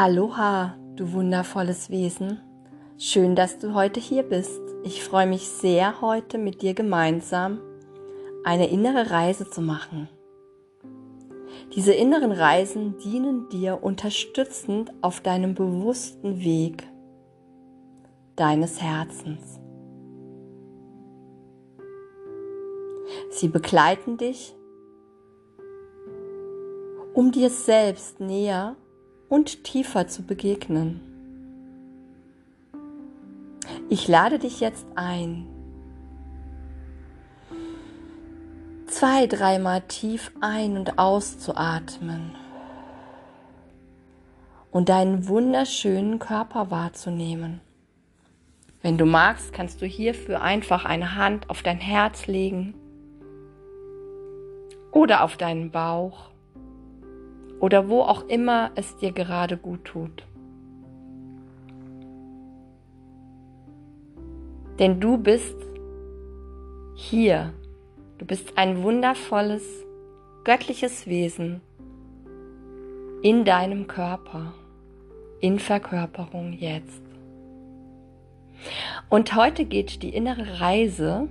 Aloha, du wundervolles Wesen. Schön, dass du heute hier bist. Ich freue mich sehr, heute mit dir gemeinsam eine innere Reise zu machen. Diese inneren Reisen dienen dir unterstützend auf deinem bewussten Weg deines Herzens. Sie begleiten dich, um dir selbst näher und tiefer zu begegnen. Ich lade dich jetzt ein, zwei, dreimal tief ein- und auszuatmen und deinen wunderschönen Körper wahrzunehmen. Wenn du magst, kannst du hierfür einfach eine Hand auf dein Herz legen oder auf deinen Bauch oder wo auch immer es dir gerade gut tut. Denn du bist hier. Du bist ein wundervolles, göttliches Wesen in deinem Körper, in Verkörperung jetzt. Und heute geht die innere Reise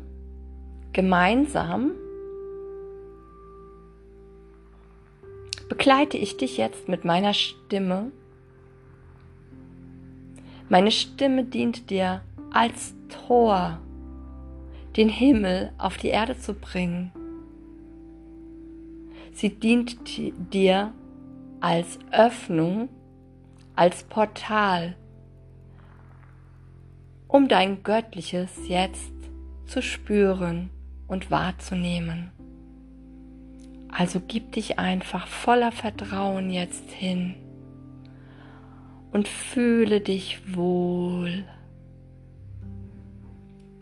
gemeinsam begleite ich dich jetzt mit meiner Stimme. Meine Stimme dient dir als Tor, den Himmel auf die Erde zu bringen. Sie dient dir als Öffnung, als Portal, um dein Göttliches jetzt zu spüren und wahrzunehmen. Also gib dich einfach voller Vertrauen jetzt hin und fühle dich wohl.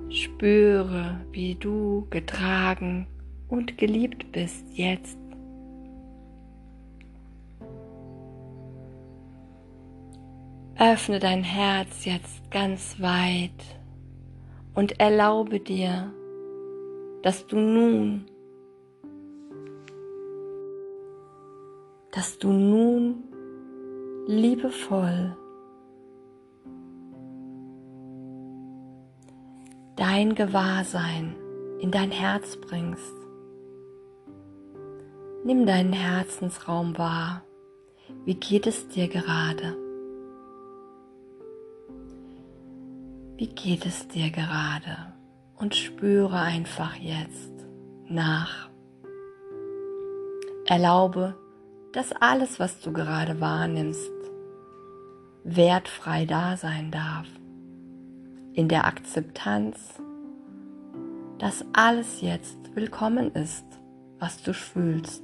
Spüre, wie du getragen und geliebt bist jetzt. Öffne dein Herz jetzt ganz weit und erlaube dir, dass du nun dass du nun liebevoll dein Gewahrsein in dein Herz bringst. Nimm deinen Herzensraum wahr. Wie geht es dir gerade? Wie geht es dir gerade? Und spüre einfach jetzt nach. Erlaube dass alles, was du gerade wahrnimmst, wertfrei da sein darf. In der Akzeptanz, dass alles jetzt willkommen ist, was du fühlst.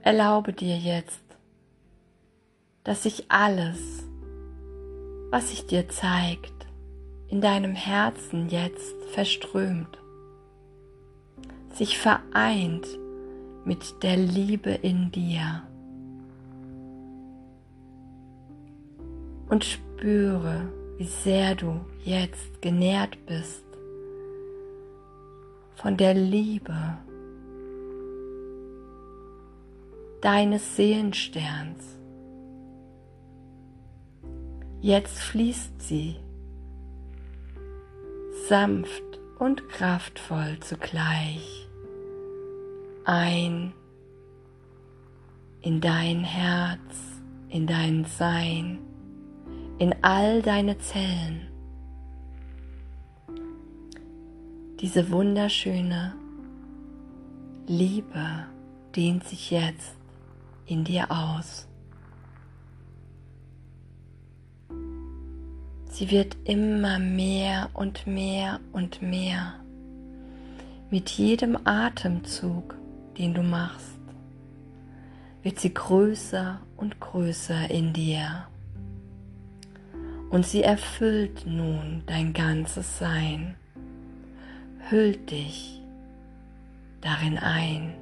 Erlaube dir jetzt, dass sich alles, was sich dir zeigt, in deinem Herzen jetzt verströmt, sich vereint mit der Liebe in dir. Und spüre, wie sehr du jetzt genährt bist von der Liebe deines Seelensterns. Jetzt fließt sie sanft und kraftvoll zugleich ein in dein Herz, in dein Sein, in all deine Zellen. Diese wunderschöne Liebe dehnt sich jetzt in dir aus. Sie wird immer mehr und mehr und mehr. Mit jedem Atemzug, den du machst, wird sie größer und größer in dir. Und sie erfüllt nun dein ganzes Sein, hüllt dich darin ein.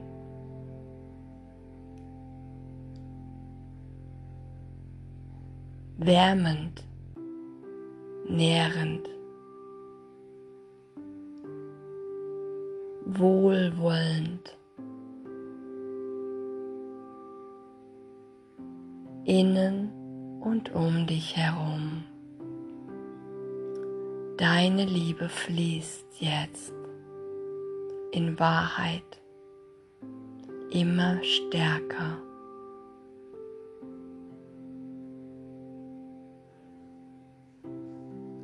Wärmend nährend, wohlwollend innen und um dich herum. Deine Liebe fließt jetzt in Wahrheit immer stärker.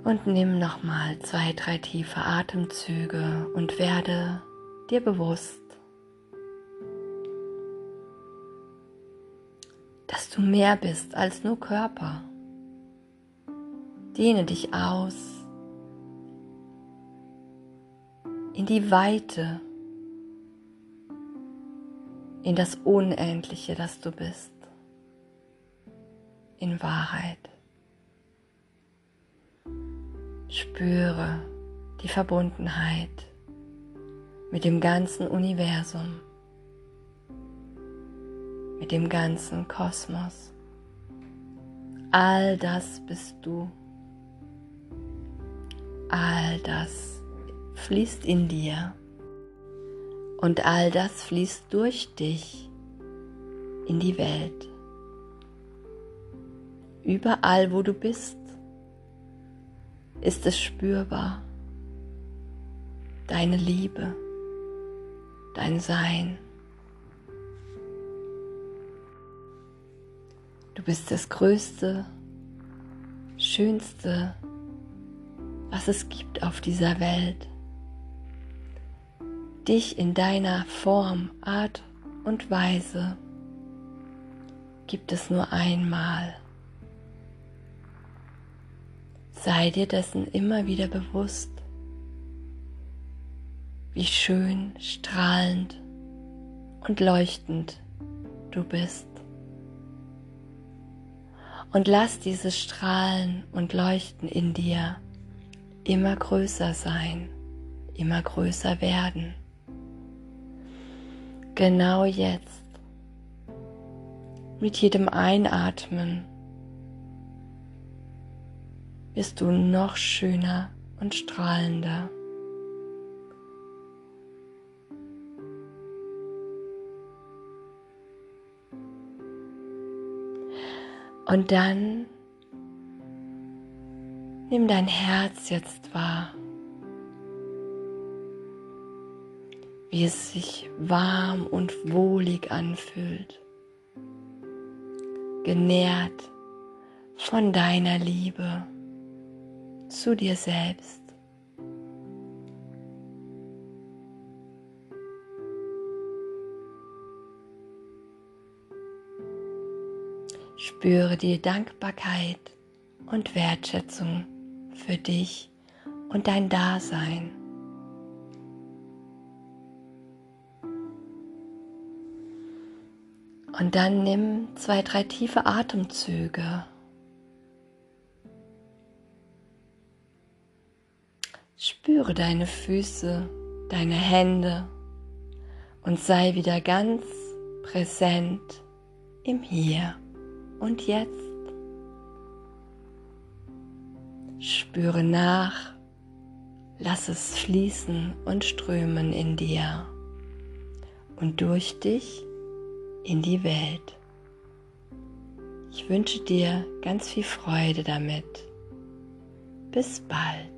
Und nimm nochmal zwei, drei tiefe Atemzüge und werde dir bewusst, dass du mehr bist als nur Körper. Dehne dich aus in die Weite, in das Unendliche, das du bist, in Wahrheit. Spüre die Verbundenheit mit dem ganzen Universum, mit dem ganzen Kosmos. All das bist du. All das fließt in dir und all das fließt durch dich in die Welt. Überall, wo du bist, ist es spürbar. Deine Liebe, dein Sein. Du bist das Größte, Schönste, was es gibt auf dieser Welt. Dich in deiner Form, Art und Weise gibt es nur einmal. Sei dir dessen immer wieder bewusst, wie schön, strahlend und leuchtend du bist. Und lass dieses Strahlen und Leuchten in dir immer größer sein, immer größer werden. Genau jetzt, mit jedem Einatmen wirst du noch schöner und strahlender. Und dann nimm dein Herz jetzt wahr, wie es sich warm und wohlig anfühlt, genährt von deiner Liebe zu dir selbst. Spüre die Dankbarkeit und Wertschätzung für dich und dein Dasein. Und dann nimm zwei, drei tiefe Atemzüge Spüre deine Füße, deine Hände und sei wieder ganz präsent im Hier und Jetzt. Spüre nach, lass es fließen und strömen in dir und durch dich in die Welt. Ich wünsche dir ganz viel Freude damit. Bis bald.